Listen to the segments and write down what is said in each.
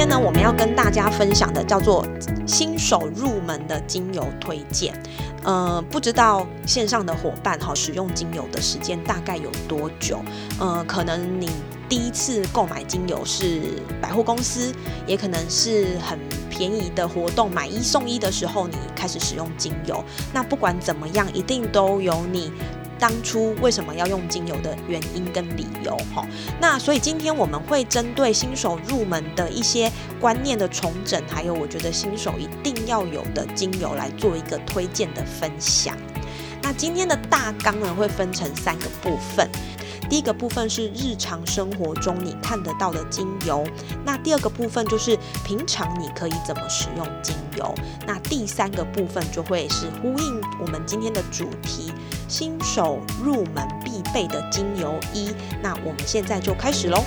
今天呢，我们要跟大家分享的叫做新手入门的精油推荐。呃，不知道线上的伙伴哈，使用精油的时间大概有多久？呃，可能你第一次购买精油是百货公司，也可能是很便宜的活动，买一送一的时候你开始使用精油。那不管怎么样，一定都有你。当初为什么要用精油的原因跟理由哈？那所以今天我们会针对新手入门的一些观念的重整，还有我觉得新手一定要有的精油来做一个推荐的分享。那今天的大纲呢会分成三个部分，第一个部分是日常生活中你看得到的精油，那第二个部分就是平常你可以怎么使用精油，那第三个部分就会是呼应我们今天的主题。新手入门必备的精油一，那我们现在就开始喽。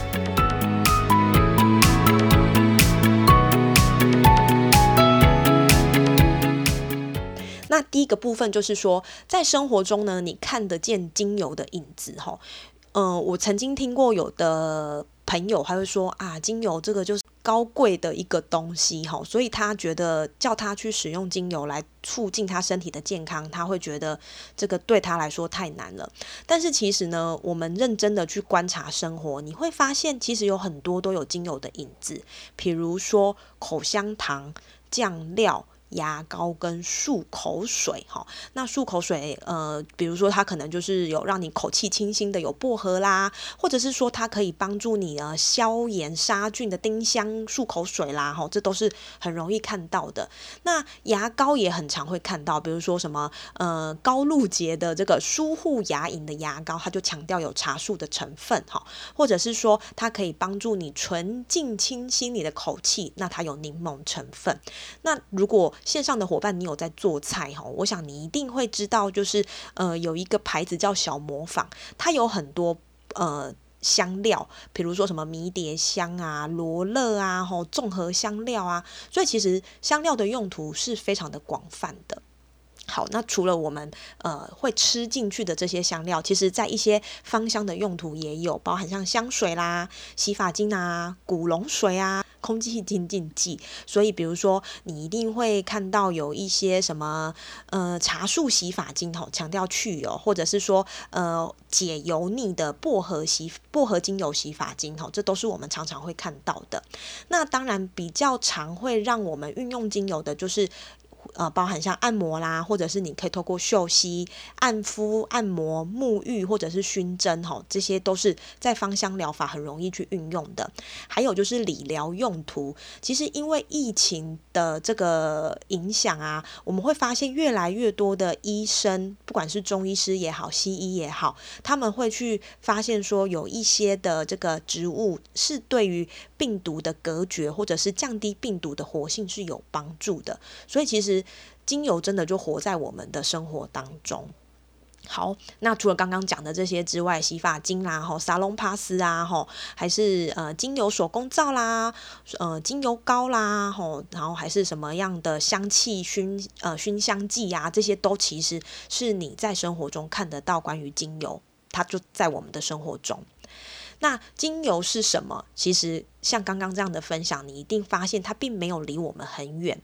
那第一个部分就是说，在生活中呢，你看得见精油的影子哈。嗯，我曾经听过有的朋友还会说啊，精油这个就是。高贵的一个东西哈，所以他觉得叫他去使用精油来促进他身体的健康，他会觉得这个对他来说太难了。但是其实呢，我们认真的去观察生活，你会发现其实有很多都有精油的影子，比如说口香糖、酱料。牙膏跟漱口水，哈，那漱口水，呃，比如说它可能就是有让你口气清新的，有薄荷啦，或者是说它可以帮助你呃消炎杀菌的丁香漱口水啦，哈，这都是很容易看到的。那牙膏也很常会看到，比如说什么呃高露洁的这个舒护牙龈的牙膏，它就强调有茶树的成分，哈，或者是说它可以帮助你纯净清新你的口气，那它有柠檬成分。那如果线上的伙伴，你有在做菜哈？我想你一定会知道，就是呃，有一个牌子叫小模仿，它有很多呃香料，比如说什么迷迭香啊、罗勒啊、吼综合香料啊，所以其实香料的用途是非常的广泛的。好，那除了我们呃会吃进去的这些香料，其实在一些芳香的用途也有，包含像香水啦、洗发精啊、古龙水啊。空气清净剂，所以比如说你一定会看到有一些什么呃茶树洗发精吼，强调去油，或者是说呃解油腻的薄荷洗薄荷精油洗发精吼，这都是我们常常会看到的。那当然比较常会让我们运用精油的，就是。呃，包含像按摩啦，或者是你可以透过嗅吸、按敷、按摩、沐浴，或者是熏蒸，吼，这些都是在芳香疗法很容易去运用的。还有就是理疗用途，其实因为疫情的这个影响啊，我们会发现越来越多的医生，不管是中医师也好，西医也好，他们会去发现说有一些的这个植物是对于病毒的隔绝，或者是降低病毒的活性是有帮助的。所以其实。精油真的就活在我们的生活当中。好，那除了刚刚讲的这些之外，洗发精啦，吼沙龙帕斯啊，吼还是呃精油手工皂啦，呃精油膏啦，吼然后还是什么样的香气熏呃熏香剂呀，这些都其实是你在生活中看得到关于精油，它就在我们的生活中。那精油是什么？其实像刚刚这样的分享，你一定发现它并没有离我们很远。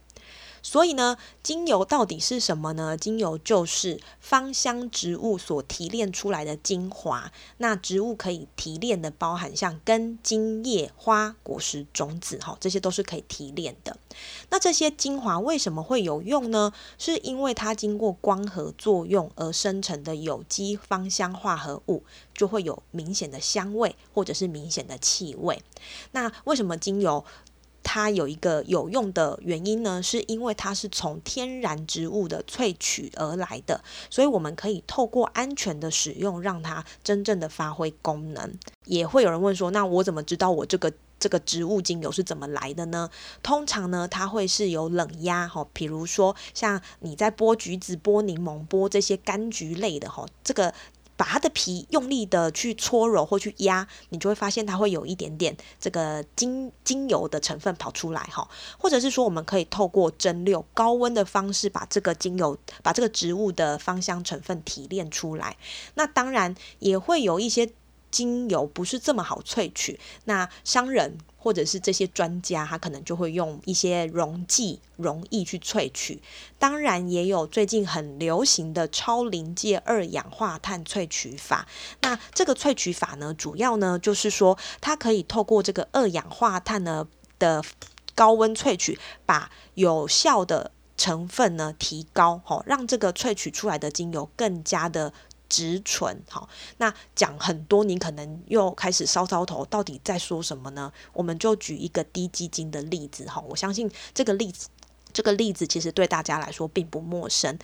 所以呢，精油到底是什么呢？精油就是芳香植物所提炼出来的精华。那植物可以提炼的，包含像根、茎、叶、花、果实、种子，哈，这些都是可以提炼的。那这些精华为什么会有用呢？是因为它经过光合作用而生成的有机芳香化合物，就会有明显的香味或者是明显的气味。那为什么精油？它有一个有用的原因呢，是因为它是从天然植物的萃取而来的，所以我们可以透过安全的使用，让它真正的发挥功能。也会有人问说，那我怎么知道我这个这个植物精油是怎么来的呢？通常呢，它会是有冷压哈，比如说像你在剥橘子、剥柠檬、剥这些柑橘类的哈，这个把它的皮用力的去搓揉或去压，你就会发现它会有一点点这个精精油的成分跑出来哈，或者是说我们可以透过蒸馏高温的方式，把这个精油把这个植物的芳香成分提炼出来。那当然也会有一些。精油不是这么好萃取，那商人或者是这些专家，他可能就会用一些溶剂、溶液去萃取。当然，也有最近很流行的超临界二氧化碳萃取法。那这个萃取法呢，主要呢就是说，它可以透过这个二氧化碳呢的高温萃取，把有效的成分呢提高，好让这个萃取出来的精油更加的。植醇，好，那讲很多，你可能又开始搔搔头，到底在说什么呢？我们就举一个低基金的例子，哈，我相信这个例子，这个例子其实对大家来说并不陌生。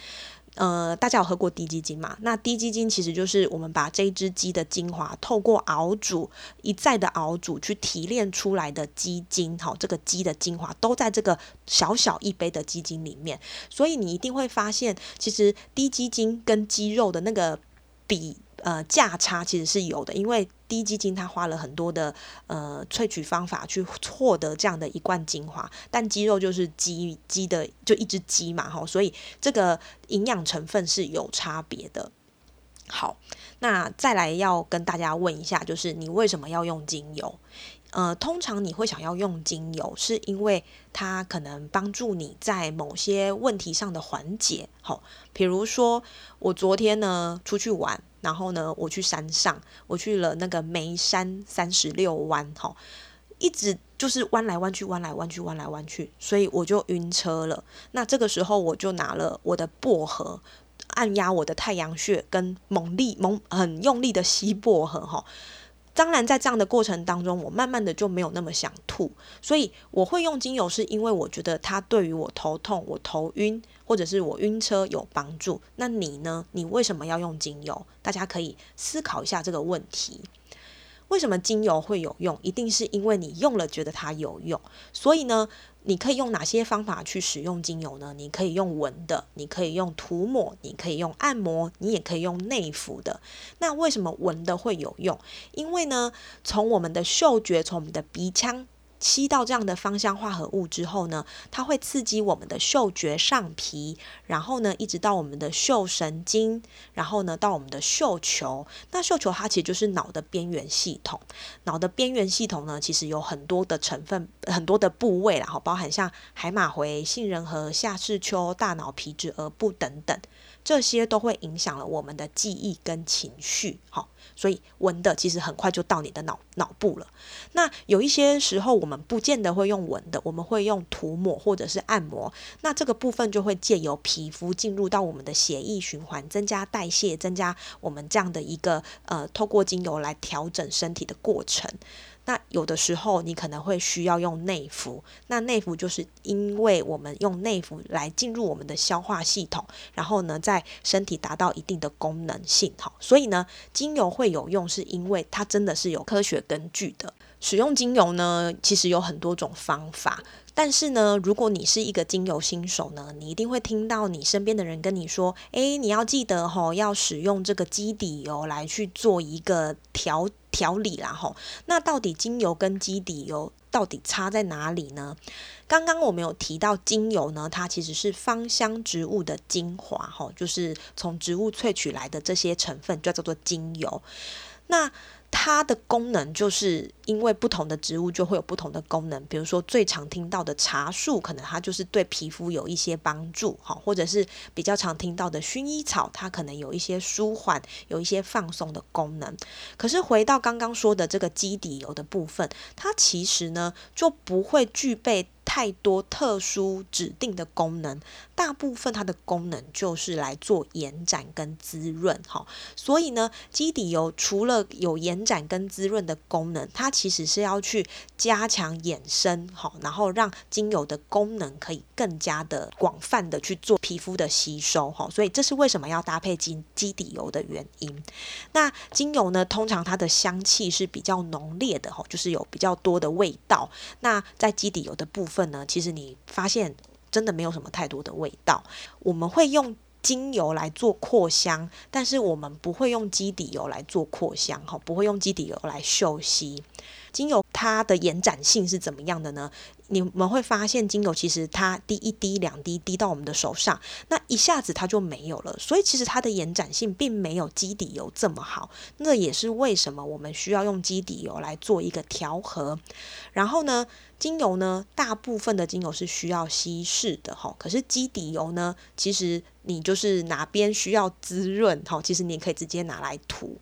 呃，大家有喝过低基金吗？那低基金其实就是我们把这一只鸡的精华透过熬煮一再的熬煮去提炼出来的鸡精，好，这个鸡的精华都在这个小小一杯的鸡精里面，所以你一定会发现，其实低基金跟鸡肉的那个。比呃价差其实是有的，因为低基金它花了很多的呃萃取方法去获得这样的一罐精华，但鸡肉就是鸡鸡的就一只鸡嘛哈，所以这个营养成分是有差别的。好，那再来要跟大家问一下，就是你为什么要用精油？呃，通常你会想要用精油，是因为它可能帮助你在某些问题上的缓解。好，比如说我昨天呢出去玩，然后呢我去山上，我去了那个眉山三十六弯，哈，一直就是弯来弯去，弯来弯去，弯来弯去，所以我就晕车了。那这个时候我就拿了我的薄荷，按压我的太阳穴，跟猛力猛很用力的吸薄荷，哈。当然，在这样的过程当中，我慢慢的就没有那么想吐，所以我会用精油，是因为我觉得它对于我头痛、我头晕或者是我晕车有帮助。那你呢？你为什么要用精油？大家可以思考一下这个问题。为什么精油会有用？一定是因为你用了觉得它有用。所以呢？你可以用哪些方法去使用精油呢？你可以用闻的，你可以用涂抹，你可以用按摩，你也可以用内服的。那为什么闻的会有用？因为呢，从我们的嗅觉，从我们的鼻腔。吸到这样的芳香化合物之后呢，它会刺激我们的嗅觉上皮，然后呢，一直到我们的嗅神经，然后呢，到我们的嗅球。那嗅球它其实就是脑的边缘系统。脑的边缘系统呢，其实有很多的成分，很多的部位，然后包含像海马回、杏仁核、下视丘、大脑皮质、额部等等。这些都会影响了我们的记忆跟情绪，好，所以闻的其实很快就到你的脑脑部了。那有一些时候我们不见得会用闻的，我们会用涂抹或者是按摩。那这个部分就会借由皮肤进入到我们的血液循环，增加代谢，增加我们这样的一个呃，透过精油来调整身体的过程。那有的时候你可能会需要用内服，那内服就是因为我们用内服来进入我们的消化系统，然后呢，在身体达到一定的功能性，好，所以呢，精油会有用，是因为它真的是有科学根据的。使用精油呢，其实有很多种方法。但是呢，如果你是一个精油新手呢，你一定会听到你身边的人跟你说：“诶，你要记得吼，要使用这个基底油来去做一个调调理啦吼。”那到底精油跟基底油到底差在哪里呢？刚刚我们有提到精油呢，它其实是芳香植物的精华吼，就是从植物萃取来的这些成分就叫做精油。那它的功能就是因为不同的植物就会有不同的功能，比如说最常听到的茶树，可能它就是对皮肤有一些帮助，哈，或者是比较常听到的薰衣草，它可能有一些舒缓、有一些放松的功能。可是回到刚刚说的这个基底油的部分，它其实呢就不会具备。太多特殊指定的功能，大部分它的功能就是来做延展跟滋润哈。所以呢，基底油除了有延展跟滋润的功能，它其实是要去加强衍生哈，然后让精油的功能可以更加的广泛的去做皮肤的吸收哈。所以这是为什么要搭配基基底油的原因。那精油呢，通常它的香气是比较浓烈的哈，就是有比较多的味道。那在基底油的部分呢，其实你发现真的没有什么太多的味道。我们会用精油来做扩香，但是我们不会用基底油来做扩香哈，不会用基底油来嗅吸。精油它的延展性是怎么样的呢？你们会发现，精油其实它滴一滴、两滴滴到我们的手上，那一下子它就没有了。所以其实它的延展性并没有基底油这么好。那也是为什么我们需要用基底油来做一个调和。然后呢，精油呢，大部分的精油是需要稀释的哈。可是基底油呢，其实你就是哪边需要滋润哈，其实你可以直接拿来涂。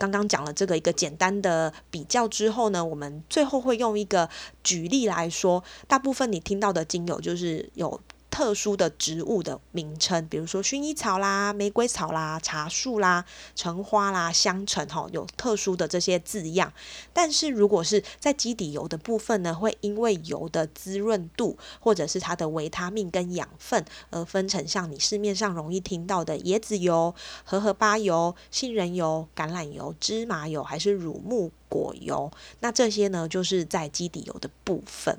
刚刚讲了这个一个简单的比较之后呢，我们最后会用一个举例来说，大部分你听到的精油就是有。特殊的植物的名称，比如说薰衣草啦、玫瑰草啦、茶树啦、橙花啦、香橙，哈，有特殊的这些字样。但是如果是在基底油的部分呢，会因为油的滋润度，或者是它的维他命跟养分，而分成像你市面上容易听到的椰子油、荷荷巴油、杏仁油、橄榄油、芝麻油，还是乳木果油。那这些呢，就是在基底油的部分。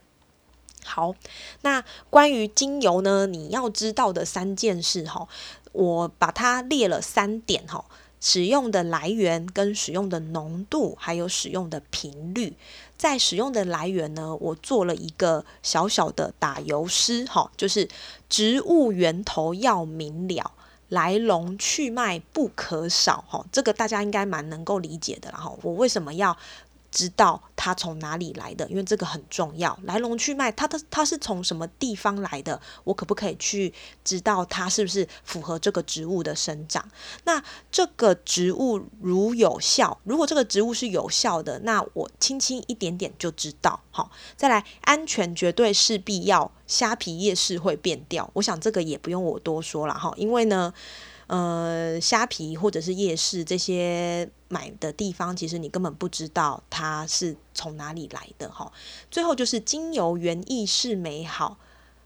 好，那关于精油呢，你要知道的三件事哈，我把它列了三点哈，使用的来源、跟使用的浓度，还有使用的频率。在使用的来源呢，我做了一个小小的打油诗哈，就是植物源头要明了，来龙去脉不可少哈，这个大家应该蛮能够理解的。然后我为什么要？知道它从哪里来的，因为这个很重要，来龙去脉，它的它是从什么地方来的，我可不可以去知道它是不是符合这个植物的生长？那这个植物如有效，如果这个植物是有效的，那我轻轻一点点就知道。好，再来，安全绝对是必要，虾皮叶是会变掉，我想这个也不用我多说了哈，因为呢。呃，虾皮或者是夜市这些买的地方，其实你根本不知道它是从哪里来的哈。最后就是精油原意是美好。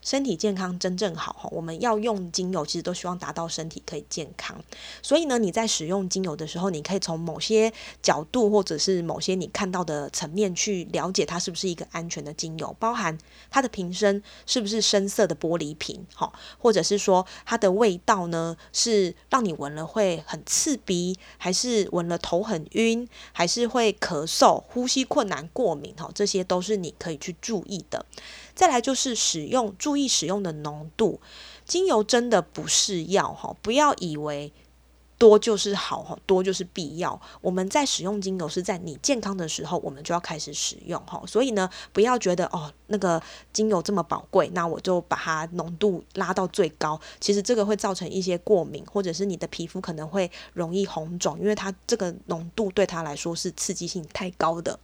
身体健康真正好哈，我们要用精油，其实都希望达到身体可以健康。所以呢，你在使用精油的时候，你可以从某些角度，或者是某些你看到的层面去了解它是不是一个安全的精油，包含它的瓶身是不是深色的玻璃瓶，好，或者是说它的味道呢，是让你闻了会很刺鼻，还是闻了头很晕，还是会咳嗽、呼吸困难、过敏，哈，这些都是你可以去注意的。再来就是使用，注意使用的浓度。精油真的不是药哈，不要以为多就是好哈，多就是必要。我们在使用精油是在你健康的时候，我们就要开始使用哈。所以呢，不要觉得哦，那个精油这么宝贵，那我就把它浓度拉到最高。其实这个会造成一些过敏，或者是你的皮肤可能会容易红肿，因为它这个浓度对它来说是刺激性太高的。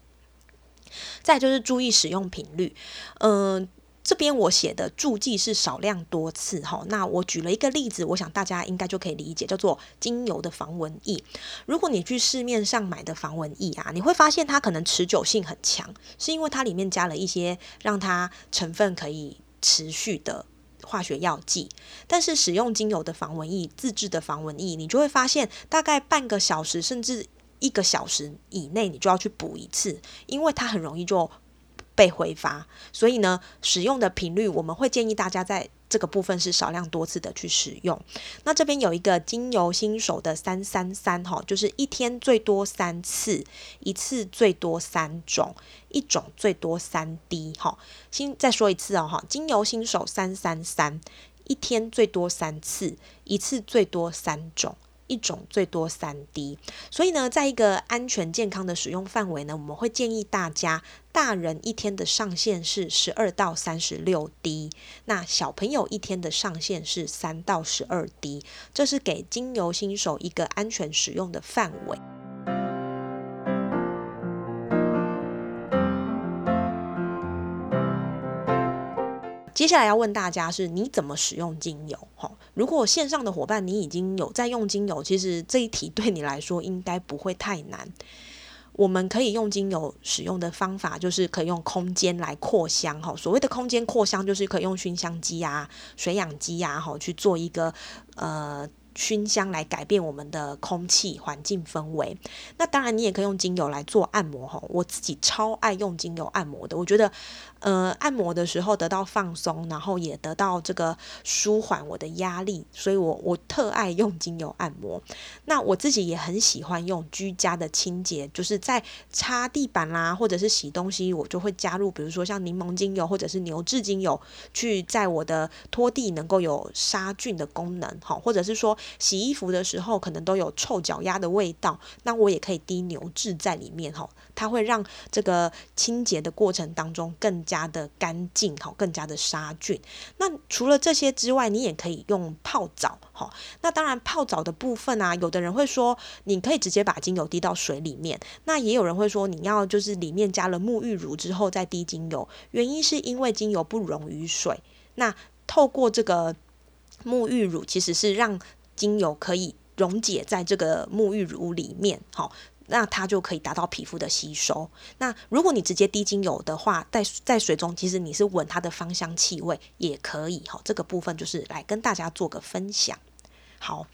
再就是注意使用频率，嗯，这边我写的注记是少量多次哈。那我举了一个例子，我想大家应该就可以理解，叫做精油的防蚊液。如果你去市面上买的防蚊液啊，你会发现它可能持久性很强，是因为它里面加了一些让它成分可以持续的化学药剂。但是使用精油的防蚊液，自制的防蚊液，你就会发现大概半个小时甚至。一个小时以内，你就要去补一次，因为它很容易就被挥发。所以呢，使用的频率我们会建议大家在这个部分是少量多次的去使用。那这边有一个精油新手的三三三哈，就是一天最多三次，一次最多三种，一种最多三滴哈。新再说一次哦哈，精油新手三三三，一天最多三次，一次最多三种。一种最多三滴，所以呢，在一个安全健康的使用范围呢，我们会建议大家，大人一天的上限是十二到三十六滴，那小朋友一天的上限是三到十二滴，这是给精油新手一个安全使用的范围。接下来要问大家是你怎么使用精油？哈，如果线上的伙伴你已经有在用精油，其实这一题对你来说应该不会太难。我们可以用精油使用的方法，就是可以用空间来扩香。哈，所谓的空间扩香，就是可以用熏香机啊、水养机啊，哈，去做一个呃。熏香来改变我们的空气环境氛围。那当然，你也可以用精油来做按摩哈。我自己超爱用精油按摩的，我觉得，呃，按摩的时候得到放松，然后也得到这个舒缓我的压力，所以我我特爱用精油按摩。那我自己也很喜欢用居家的清洁，就是在擦地板啦，或者是洗东西，我就会加入，比如说像柠檬精油或者是牛至精油，去在我的拖地能够有杀菌的功能哈，或者是说。洗衣服的时候可能都有臭脚丫的味道，那我也可以滴牛至在里面哈，它会让这个清洁的过程当中更加的干净哈，更加的杀菌。那除了这些之外，你也可以用泡澡哈。那当然泡澡的部分啊，有的人会说你可以直接把精油滴到水里面，那也有人会说你要就是里面加了沐浴乳之后再滴精油，原因是因为精油不溶于水，那透过这个沐浴乳其实是让精油可以溶解在这个沐浴乳里面，好，那它就可以达到皮肤的吸收。那如果你直接滴精油的话，在在水中，其实你是闻它的芳香气味也可以，哈，这个部分就是来跟大家做个分享。好，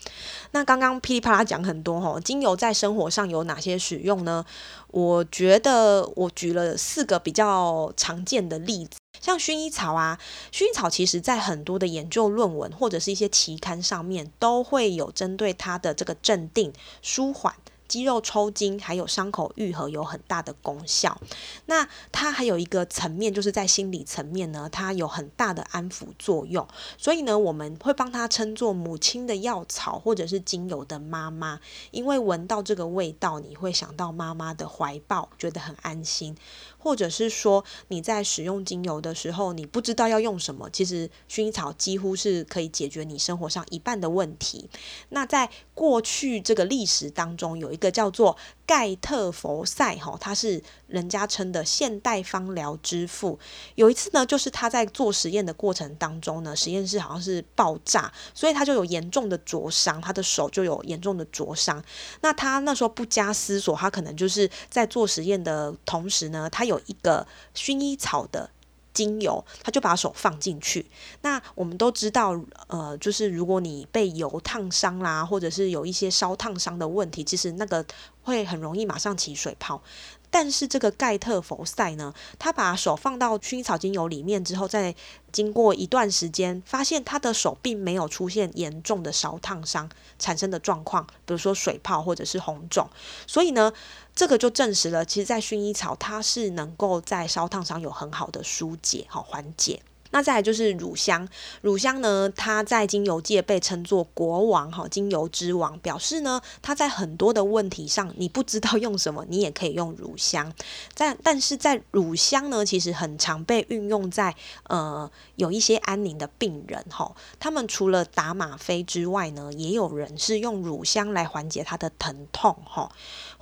那刚刚噼里啪啦讲很多，哈，精油在生活上有哪些使用呢？我觉得我举了四个比较常见的例子。像薰衣草啊，薰衣草其实在很多的研究论文或者是一些期刊上面都会有针对它的这个镇定、舒缓。肌肉抽筋，还有伤口愈合有很大的功效。那它还有一个层面，就是在心理层面呢，它有很大的安抚作用。所以呢，我们会帮它称作母亲的药草，或者是精油的妈妈，因为闻到这个味道，你会想到妈妈的怀抱，觉得很安心。或者是说你在使用精油的时候，你不知道要用什么，其实薰衣草几乎是可以解决你生活上一半的问题。那在过去这个历史当中，有一个叫做。盖特佛塞哈，他是人家称的现代芳疗之父。有一次呢，就是他在做实验的过程当中呢，实验室好像是爆炸，所以他就有严重的灼伤，他的手就有严重的灼伤。那他那时候不加思索，他可能就是在做实验的同时呢，他有一个薰衣草的。精油，他就把手放进去。那我们都知道，呃，就是如果你被油烫伤啦，或者是有一些烧烫伤的问题，其实那个会很容易马上起水泡。但是这个盖特佛塞呢，他把手放到薰衣草精油里面之后，再经过一段时间，发现他的手并没有出现严重的烧烫伤产生的状况，比如说水泡或者是红肿。所以呢，这个就证实了，其实，在薰衣草它是能够在烧烫伤有很好的疏解、好缓解。那再来就是乳香，乳香呢，它在精油界被称作国王哈，精油之王，表示呢，它在很多的问题上，你不知道用什么，你也可以用乳香。但但是在乳香呢，其实很常被运用在呃有一些安宁的病人哈，他们除了打吗啡之外呢，也有人是用乳香来缓解他的疼痛哈。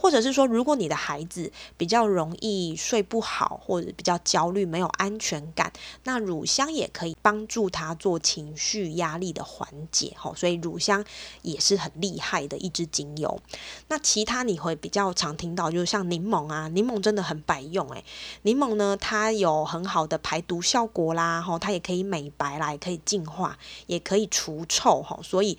或者是说，如果你的孩子比较容易睡不好，或者比较焦虑、没有安全感，那乳香也可以帮助他做情绪压力的缓解，哈。所以乳香也是很厉害的一支精油。那其他你会比较常听到，就是像柠檬啊，柠檬真的很百用，诶，柠檬呢，它有很好的排毒效果啦，哈，它也可以美白啦，也可以净化，也可以除臭，哈。所以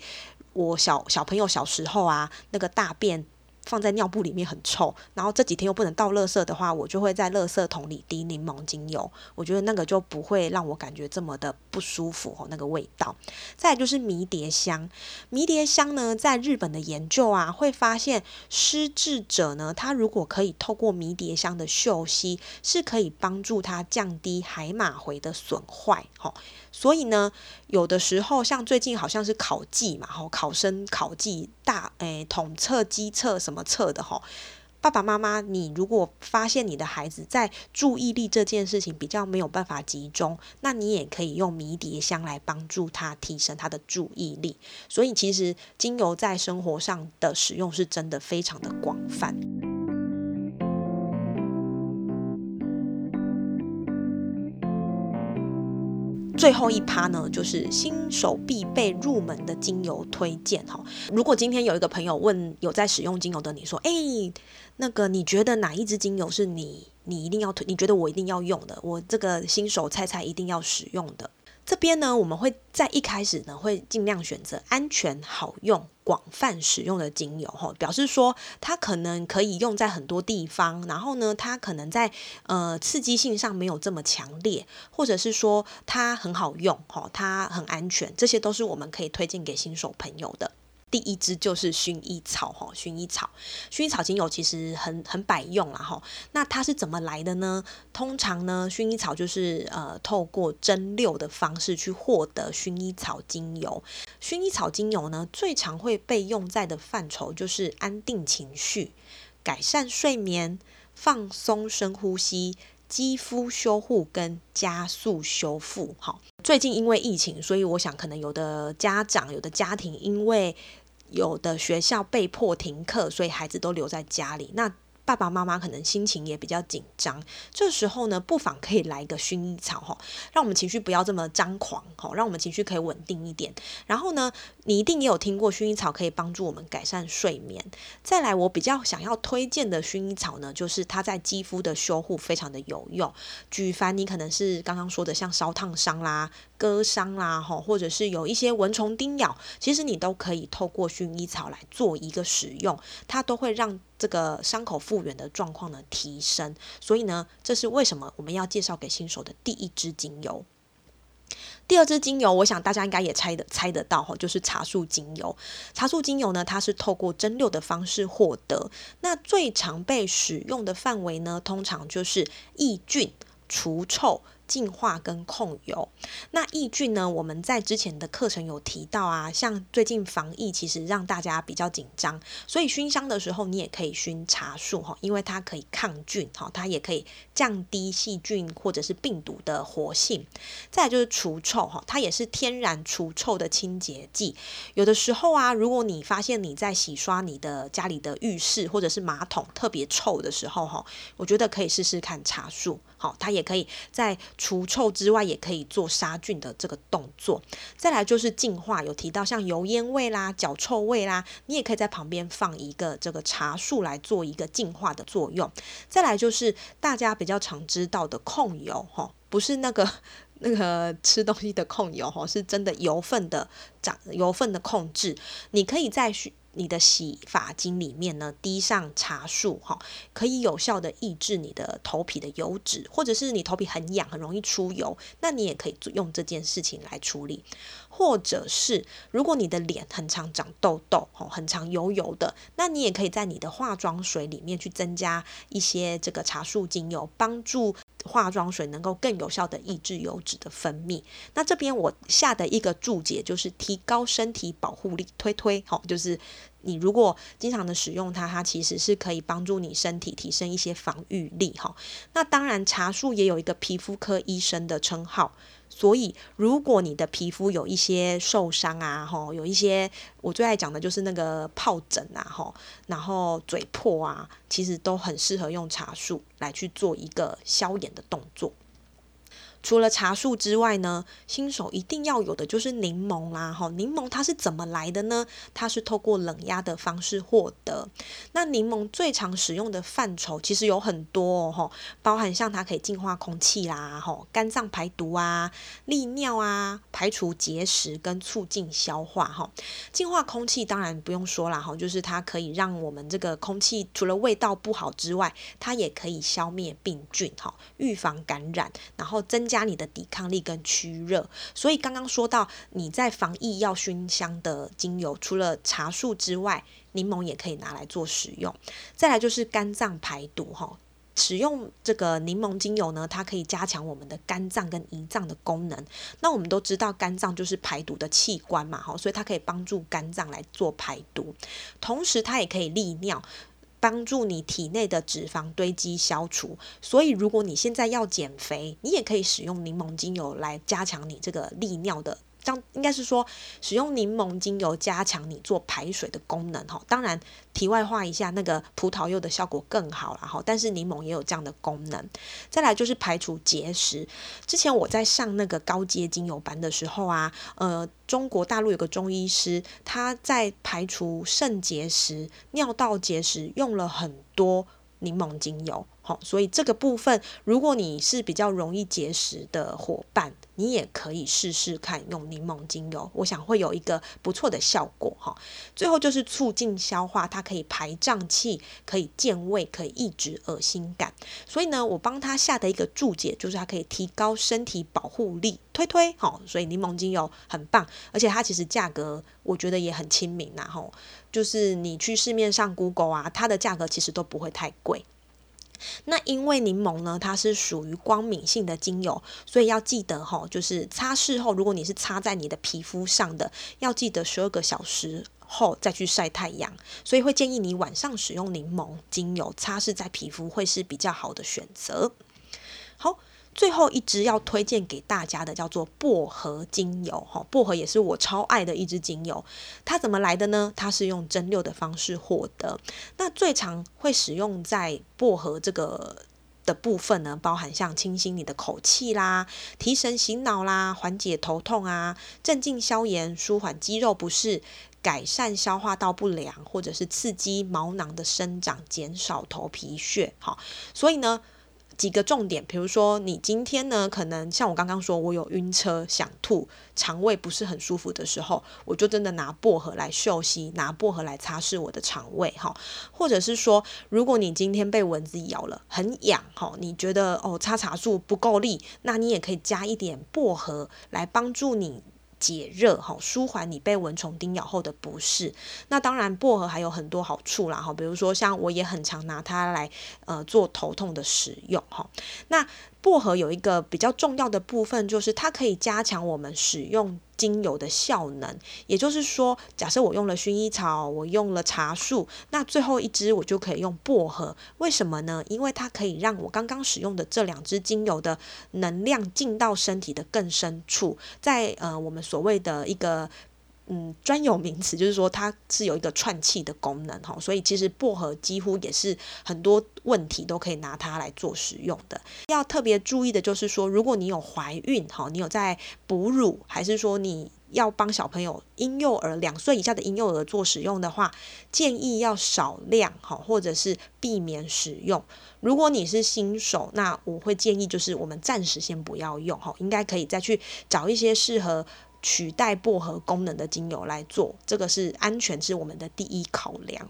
我小小朋友小时候啊，那个大便。放在尿布里面很臭，然后这几天又不能倒垃圾的话，我就会在垃圾桶里滴柠檬精油。我觉得那个就不会让我感觉这么的不舒服哦，那个味道。再就是迷迭香，迷迭香呢，在日本的研究啊，会发现失智者呢，他如果可以透过迷迭香的嗅吸，是可以帮助他降低海马回的损坏。吼，所以呢，有的时候像最近好像是考季嘛，吼，考生考季大诶，统测机测什么。测的哈，爸爸妈妈，你如果发现你的孩子在注意力这件事情比较没有办法集中，那你也可以用迷迭香来帮助他提升他的注意力。所以其实精油在生活上的使用是真的非常的广泛。最后一趴呢，就是新手必备入门的精油推荐哈。如果今天有一个朋友问有在使用精油的你说，哎，那个你觉得哪一支精油是你你一定要推？你觉得我一定要用的？我这个新手菜菜一定要使用的？这边呢，我们会在一开始呢，会尽量选择安全、好用、广泛使用的精油，吼，表示说它可能可以用在很多地方，然后呢，它可能在呃刺激性上没有这么强烈，或者是说它很好用，吼，它很安全，这些都是我们可以推荐给新手朋友的。第一支就是薰衣草哈，薰衣草，薰衣草精油其实很很百用啦哈。那它是怎么来的呢？通常呢，薰衣草就是呃透过蒸馏的方式去获得薰衣草精油。薰衣草精油呢，最常会被用在的范畴就是安定情绪、改善睡眠、放松深呼吸、肌肤修护跟加速修复。好，最近因为疫情，所以我想可能有的家长、有的家庭因为有的学校被迫停课，所以孩子都留在家里。那爸爸妈妈可能心情也比较紧张，这时候呢，不妨可以来一个薰衣草哈，让我们情绪不要这么张狂哈，让我们情绪可以稳定一点。然后呢，你一定也有听过薰衣草可以帮助我们改善睡眠。再来，我比较想要推荐的薰衣草呢，就是它在肌肤的修护非常的有用。举凡你可能是刚刚说的像烧烫伤啦、割伤啦哈，或者是有一些蚊虫叮咬，其实你都可以透过薰衣草来做一个使用，它都会让。这个伤口复原的状况呢提升，所以呢，这是为什么我们要介绍给新手的第一支精油。第二支精油，我想大家应该也猜的猜得到哈，就是茶树精油。茶树精油呢，它是透过蒸馏的方式获得。那最常被使用的范围呢，通常就是抑菌、除臭。净化跟控油，那抑菌呢？我们在之前的课程有提到啊，像最近防疫其实让大家比较紧张，所以熏香的时候你也可以熏茶树哈，因为它可以抗菌哈，它也可以降低细菌或者是病毒的活性。再就是除臭哈，它也是天然除臭的清洁剂。有的时候啊，如果你发现你在洗刷你的家里的浴室或者是马桶特别臭的时候哈，我觉得可以试试看茶树，好，它也可以在除臭之外，也可以做杀菌的这个动作。再来就是净化，有提到像油烟味啦、脚臭味啦，你也可以在旁边放一个这个茶树来做一个净化的作用。再来就是大家比较常知道的控油，哈，不是那个那个吃东西的控油，哈，是真的油分的长油分的控制。你可以在你的洗发精里面呢，滴上茶树哈，可以有效的抑制你的头皮的油脂，或者是你头皮很痒，很容易出油，那你也可以用这件事情来处理。或者是如果你的脸很常长痘痘，哦，很常油油的，那你也可以在你的化妆水里面去增加一些这个茶树精油，帮助。化妆水能够更有效的抑制油脂的分泌。那这边我下的一个注解就是提高身体保护力，推推好，就是你如果经常的使用它，它其实是可以帮助你身体提升一些防御力哈。那当然茶树也有一个皮肤科医生的称号。所以，如果你的皮肤有一些受伤啊，吼，有一些我最爱讲的就是那个疱疹啊，吼，然后嘴破啊，其实都很适合用茶树来去做一个消炎的动作。除了茶树之外呢，新手一定要有的就是柠檬啦，哈，柠檬它是怎么来的呢？它是透过冷压的方式获得。那柠檬最常使用的范畴其实有很多哦，哈，包含像它可以净化空气啦，哈，肝脏排毒啊，利尿啊，排除结石跟促进消化，哈，净化空气当然不用说了，哈，就是它可以让我们这个空气除了味道不好之外，它也可以消灭病菌，哈，预防感染，然后增加。加你的抵抗力跟驱热，所以刚刚说到你在防疫要熏香的精油，除了茶树之外，柠檬也可以拿来做使用。再来就是肝脏排毒哈，使用这个柠檬精油呢，它可以加强我们的肝脏跟胰脏的功能。那我们都知道肝脏就是排毒的器官嘛，哈，所以它可以帮助肝脏来做排毒，同时它也可以利尿。帮助你体内的脂肪堆积消除，所以如果你现在要减肥，你也可以使用柠檬精油来加强你这个利尿的这样应该是说使用柠檬精油加强你做排水的功能哈。当然，题外话一下，那个葡萄柚的效果更好了哈。但是柠檬也有这样的功能。再来就是排除结石。之前我在上那个高阶精油班的时候啊，呃，中国大陆有个中医师，他在排除肾结石、尿道结石用了很多柠檬精油。好，所以这个部分，如果你是比较容易结石的伙伴，你也可以试试看用柠檬精油，我想会有一个不错的效果哈。最后就是促进消化，它可以排胀气，可以健胃，可以抑制恶心感。所以呢，我帮他下的一个注解就是它可以提高身体保护力，推推好。所以柠檬精油很棒，而且它其实价格我觉得也很亲民呐吼，就是你去市面上 Google 啊，它的价格其实都不会太贵。那因为柠檬呢，它是属于光敏性的精油，所以要记得哈，就是擦拭后，如果你是擦在你的皮肤上的，要记得十二个小时后再去晒太阳。所以会建议你晚上使用柠檬精油擦拭在皮肤，会是比较好的选择。好。最后一支要推荐给大家的叫做薄荷精油，哈，薄荷也是我超爱的一支精油。它怎么来的呢？它是用蒸馏的方式获得。那最常会使用在薄荷这个的部分呢，包含像清新你的口气啦、提神醒脑啦、缓解头痛啊、镇静消炎、舒缓肌肉不适、改善消化道不良，或者是刺激毛囊的生长、减少头皮屑。好，所以呢。几个重点，比如说你今天呢，可能像我刚刚说，我有晕车、想吐、肠胃不是很舒服的时候，我就真的拿薄荷来嗅吸，拿薄荷来擦拭我的肠胃哈。或者是说，如果你今天被蚊子咬了，很痒哈，你觉得哦擦茶树不够力，那你也可以加一点薄荷来帮助你。解热哈，舒缓你被蚊虫叮咬后的不适。那当然，薄荷还有很多好处啦哈，比如说像我也很常拿它来呃做头痛的使用哈。那薄荷有一个比较重要的部分，就是它可以加强我们使用。精油的效能，也就是说，假设我用了薰衣草，我用了茶树，那最后一支我就可以用薄荷。为什么呢？因为它可以让我刚刚使用的这两支精油的能量进到身体的更深处，在呃我们所谓的一个。嗯，专有名词就是说它是有一个串气的功能哈，所以其实薄荷几乎也是很多问题都可以拿它来做使用的。要特别注意的就是说，如果你有怀孕哈，你有在哺乳，还是说你要帮小朋友婴幼儿两岁以下的婴幼儿做使用的话，建议要少量哈，或者是避免使用。如果你是新手，那我会建议就是我们暂时先不要用哈，应该可以再去找一些适合。取代薄荷功能的精油来做，这个是安全是我们的第一考量。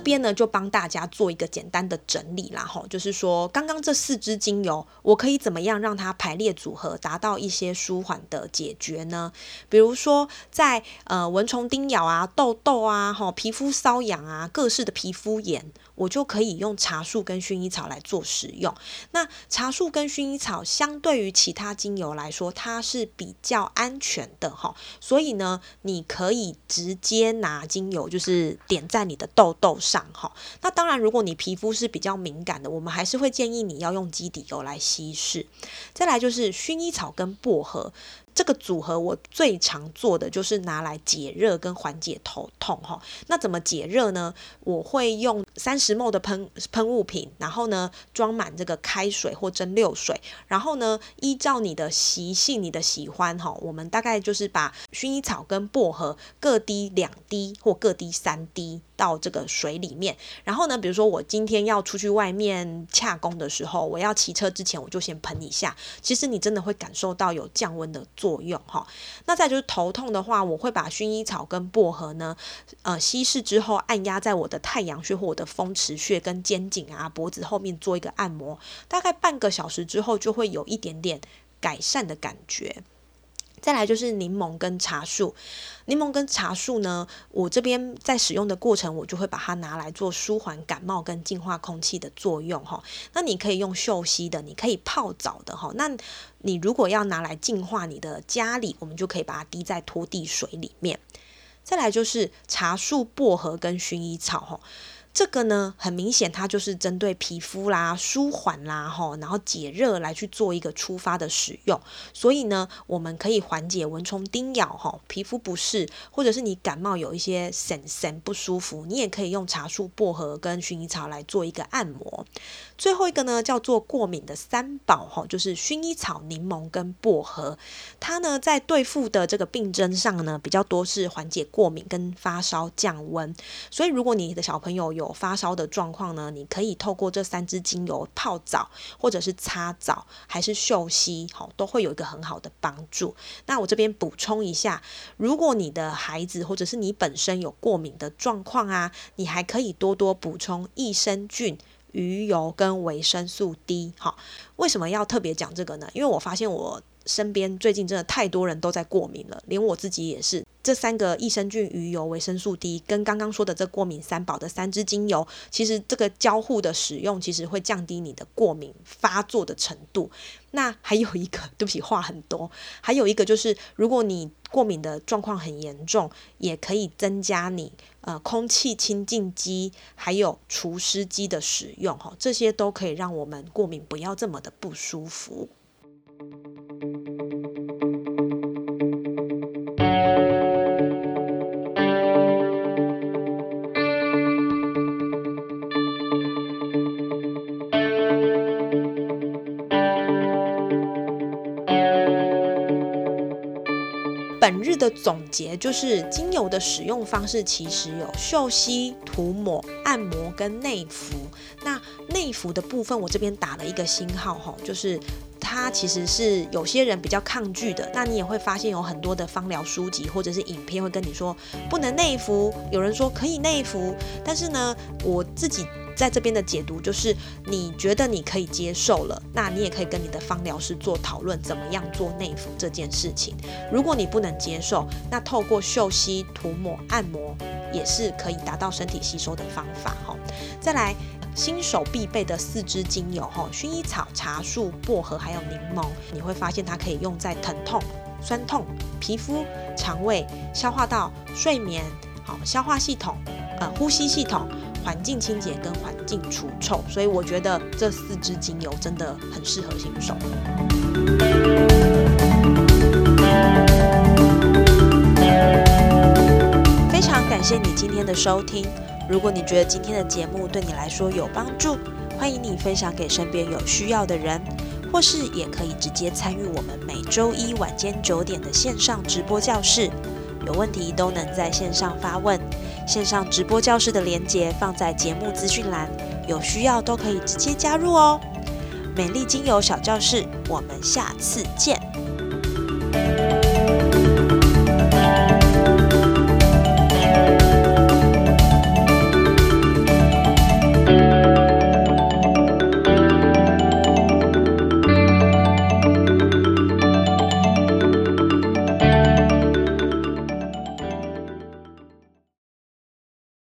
这边呢就帮大家做一个简单的整理啦，吼，就是说刚刚这四支精油，我可以怎么样让它排列组合，达到一些舒缓的解决呢？比如说在呃蚊虫叮咬啊、痘痘啊、吼皮肤瘙痒啊、各式的皮肤炎，我就可以用茶树跟薰衣草来做使用。那茶树跟薰衣草相对于其他精油来说，它是比较安全的，哈，所以呢，你可以直接拿精油就是点在你的痘痘上。好，那当然，如果你皮肤是比较敏感的，我们还是会建议你要用基底油来稀释。再来就是薰衣草跟薄荷。这个组合我最常做的就是拿来解热跟缓解头痛哈。那怎么解热呢？我会用三十 m 的喷喷雾瓶，然后呢装满这个开水或蒸馏水，然后呢依照你的习性、你的喜欢哈，我们大概就是把薰衣草跟薄荷各滴两滴或各滴三滴到这个水里面。然后呢，比如说我今天要出去外面洽工的时候，我要骑车之前我就先喷一下。其实你真的会感受到有降温的。作作用哈，那再就是头痛的话，我会把薰衣草跟薄荷呢，呃，稀释之后按压在我的太阳穴或我的风池穴跟肩颈啊、脖子后面做一个按摩，大概半个小时之后就会有一点点改善的感觉。再来就是柠檬跟茶树，柠檬跟茶树呢，我这边在使用的过程，我就会把它拿来做舒缓感冒跟净化空气的作用哈。那你可以用嗅吸的，你可以泡澡的哈。那你如果要拿来净化你的家里，我们就可以把它滴在拖地水里面。再来就是茶树、薄荷跟薰衣草哈。这个呢，很明显它就是针对皮肤啦、舒缓啦、吼，然后解热来去做一个出发的使用。所以呢，我们可以缓解蚊虫叮咬、吼皮肤不适，或者是你感冒有一些神神不舒服，你也可以用茶树、薄荷跟薰衣草来做一个按摩。最后一个呢，叫做过敏的三宝，吼，就是薰衣草、柠檬跟薄荷。它呢，在对付的这个病症上呢，比较多是缓解过敏跟发烧、降温。所以，如果你的小朋友有有发烧的状况呢，你可以透过这三支精油泡澡，或者是擦澡，还是嗅吸，好，都会有一个很好的帮助。那我这边补充一下，如果你的孩子或者是你本身有过敏的状况啊，你还可以多多补充益生菌、鱼油跟维生素 D。好，为什么要特别讲这个呢？因为我发现我。身边最近真的太多人都在过敏了，连我自己也是。这三个益生菌、鱼油、维生素 D，跟刚刚说的这过敏三宝的三支精油，其实这个交互的使用，其实会降低你的过敏发作的程度。那还有一个，对不起，话很多。还有一个就是，如果你过敏的状况很严重，也可以增加你呃空气清净机还有除湿机的使用，哈，这些都可以让我们过敏不要这么的不舒服。本日的总结就是，精油的使用方式其实有嗅吸、涂抹、按摩跟内服。那内服的部分，我这边打了一个星号哈，就是它其实是有些人比较抗拒的。那你也会发现有很多的芳疗书籍或者是影片会跟你说不能内服，有人说可以内服，但是呢，我自己。在这边的解读就是，你觉得你可以接受了，那你也可以跟你的芳疗师做讨论，怎么样做内服这件事情。如果你不能接受，那透过嗅吸、涂抹、按摩也是可以达到身体吸收的方法哈。再来，新手必备的四支精油哈，薰衣草、茶树、薄荷还有柠檬，你会发现它可以用在疼痛、酸痛、皮肤、肠胃、消化道、睡眠、好消化系统、呃呼吸系统。环境清洁跟环境除臭，所以我觉得这四支精油真的很适合新手。非常感谢你今天的收听。如果你觉得今天的节目对你来说有帮助，欢迎你分享给身边有需要的人，或是也可以直接参与我们每周一晚间九点的线上直播教室。有问题都能在线上发问。线上直播教室的链接放在节目资讯栏，有需要都可以直接加入哦。美丽精油小教室，我们下次见。